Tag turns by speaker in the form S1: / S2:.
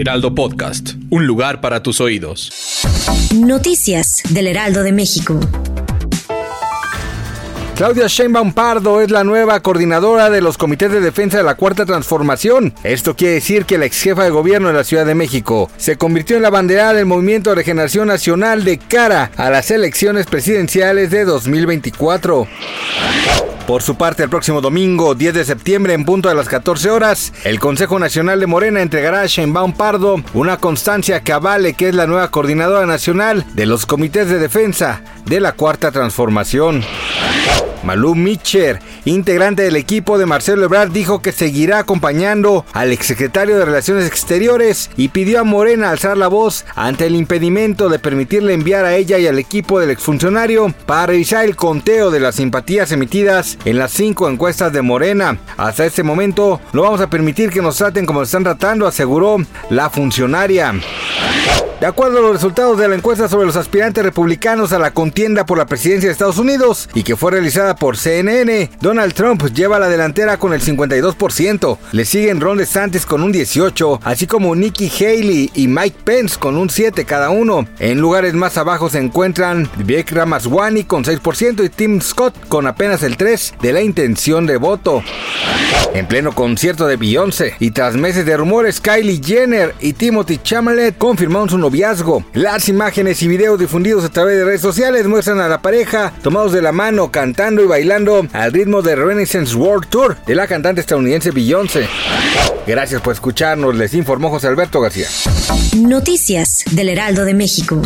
S1: Heraldo Podcast, un lugar para tus oídos.
S2: Noticias del Heraldo de México.
S3: Claudia Sheinbaum Pardo es la nueva coordinadora de los comités de defensa de la Cuarta Transformación. Esto quiere decir que la ex jefa de gobierno de la Ciudad de México se convirtió en la bandera del Movimiento de Regeneración Nacional de cara a las elecciones presidenciales de 2024. Por su parte, el próximo domingo, 10 de septiembre, en punto de las 14 horas, el Consejo Nacional de Morena entregará a Sheinbaum Pardo una constancia que avale que es la nueva coordinadora nacional de los comités de defensa de la Cuarta Transformación. Malú Mitcher, integrante del equipo de Marcelo Ebrard, dijo que seguirá acompañando al exsecretario de Relaciones Exteriores y pidió a Morena alzar la voz ante el impedimento de permitirle enviar a ella y al equipo del exfuncionario para revisar el conteo de las simpatías emitidas en las cinco encuestas de Morena. Hasta este momento no vamos a permitir que nos traten como están tratando, aseguró la funcionaria. De acuerdo a los resultados de la encuesta sobre los aspirantes republicanos a la contienda por la presidencia de Estados Unidos y que fue realizada por CNN, Donald Trump lleva la delantera con el 52%. Le siguen Ron DeSantis con un 18%, así como Nikki Haley y Mike Pence con un 7% cada uno. En lugares más abajo se encuentran Vivek Ramaswamy con 6% y Tim Scott con apenas el 3% de la intención de voto. En pleno concierto de Beyoncé y tras meses de rumores, Kylie Jenner y Timothy Chalamet su noviazgo. Las imágenes y videos difundidos a través de redes sociales muestran a la pareja tomados de la mano, cantando y bailando al ritmo de Renaissance World Tour de la cantante estadounidense Beyoncé. Gracias por escucharnos, les informó José Alberto García.
S2: Noticias del Heraldo de México.